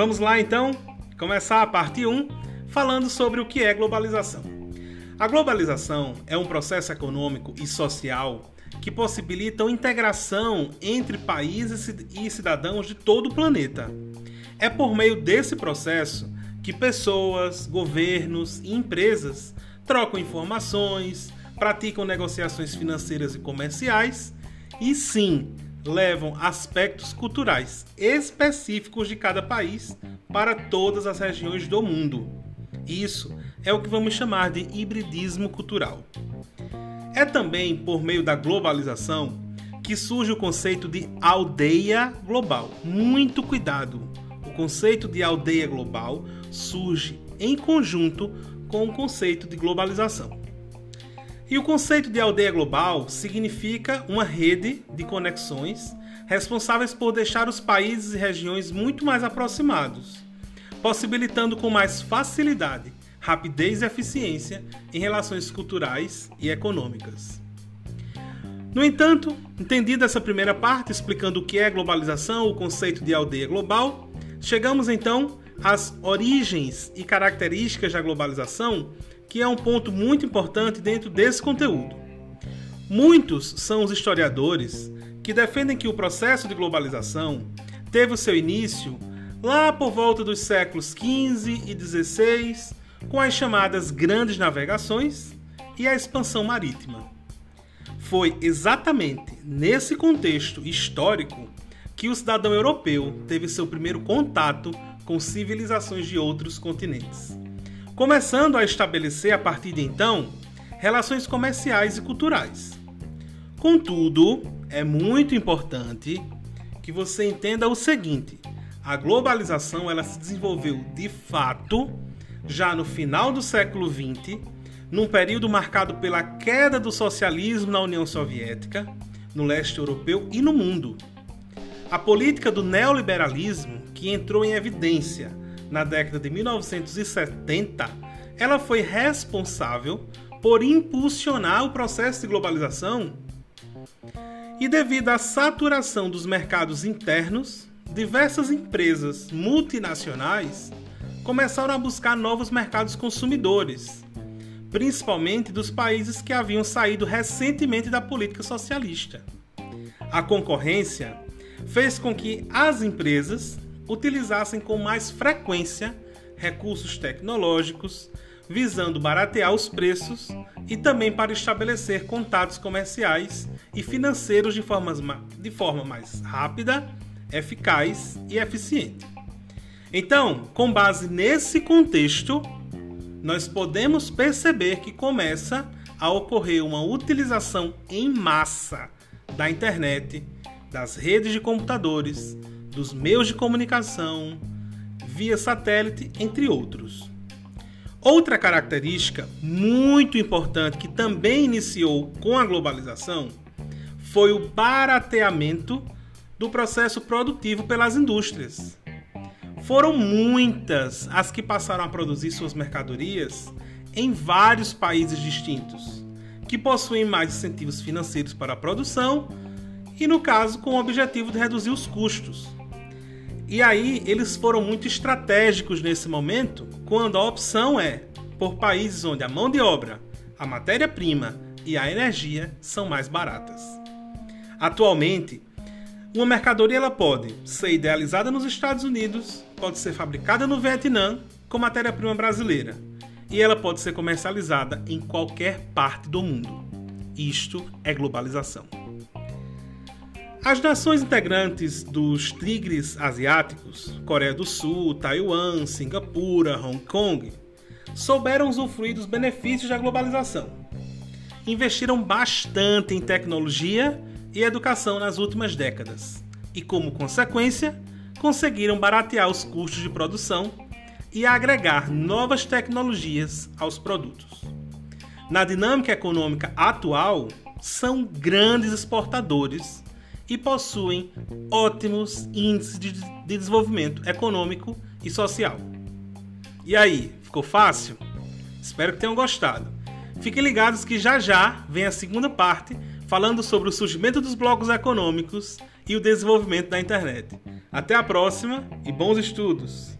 Vamos lá então começar a parte 1 falando sobre o que é globalização. A globalização é um processo econômico e social que possibilita a integração entre países e cidadãos de todo o planeta. É por meio desse processo que pessoas, governos e empresas trocam informações, praticam negociações financeiras e comerciais e sim levam aspectos culturais específicos de cada país para todas as regiões do mundo. Isso é o que vamos chamar de hibridismo cultural. É também por meio da globalização que surge o conceito de aldeia global. Muito cuidado! O conceito de aldeia global surge em conjunto com o conceito de globalização. E o conceito de aldeia global significa uma rede de conexões responsáveis por deixar os países e regiões muito mais aproximados, possibilitando com mais facilidade, rapidez e eficiência em relações culturais e econômicas. No entanto, entendida essa primeira parte explicando o que é globalização, o conceito de aldeia global, chegamos então às origens e características da globalização que é um ponto muito importante dentro desse conteúdo. Muitos são os historiadores que defendem que o processo de globalização teve o seu início lá por volta dos séculos XV e XVI, com as chamadas grandes navegações e a expansão marítima. Foi exatamente nesse contexto histórico que o cidadão europeu teve seu primeiro contato com civilizações de outros continentes começando a estabelecer a partir de então relações comerciais e culturais. Contudo, é muito importante que você entenda o seguinte: a globalização ela se desenvolveu de fato já no final do século XX, num período marcado pela queda do socialismo na União Soviética, no leste europeu e no mundo. A política do neoliberalismo, que entrou em evidência na década de 1970, ela foi responsável por impulsionar o processo de globalização. E devido à saturação dos mercados internos, diversas empresas multinacionais começaram a buscar novos mercados consumidores, principalmente dos países que haviam saído recentemente da política socialista. A concorrência fez com que as empresas utilizassem com mais frequência recursos tecnológicos, visando baratear os preços e também para estabelecer contatos comerciais e financeiros de, formas, de forma mais rápida, eficaz e eficiente. Então, com base nesse contexto, nós podemos perceber que começa a ocorrer uma utilização em massa da internet, das redes de computadores, dos meios de comunicação, via satélite, entre outros. Outra característica muito importante que também iniciou com a globalização foi o barateamento do processo produtivo pelas indústrias. Foram muitas as que passaram a produzir suas mercadorias em vários países distintos, que possuem mais incentivos financeiros para a produção e, no caso, com o objetivo de reduzir os custos. E aí eles foram muito estratégicos nesse momento, quando a opção é por países onde a mão de obra, a matéria-prima e a energia são mais baratas. Atualmente, uma mercadoria ela pode ser idealizada nos Estados Unidos, pode ser fabricada no Vietnã com matéria-prima brasileira, e ela pode ser comercializada em qualquer parte do mundo. Isto é globalização. As nações integrantes dos tigres asiáticos, Coreia do Sul, Taiwan, Singapura, Hong Kong, souberam usufruir dos benefícios da globalização. Investiram bastante em tecnologia e educação nas últimas décadas e, como consequência, conseguiram baratear os custos de produção e agregar novas tecnologias aos produtos. Na dinâmica econômica atual, são grandes exportadores e possuem ótimos índices de, desenvolvimento econômico e social. E aí, ficou fácil? Espero que tenham gostado. Fiquem ligados que já já vem a segunda parte falando sobre o surgimento dos blocos econômicos e o desenvolvimento da internet. Até a próxima e bons estudos!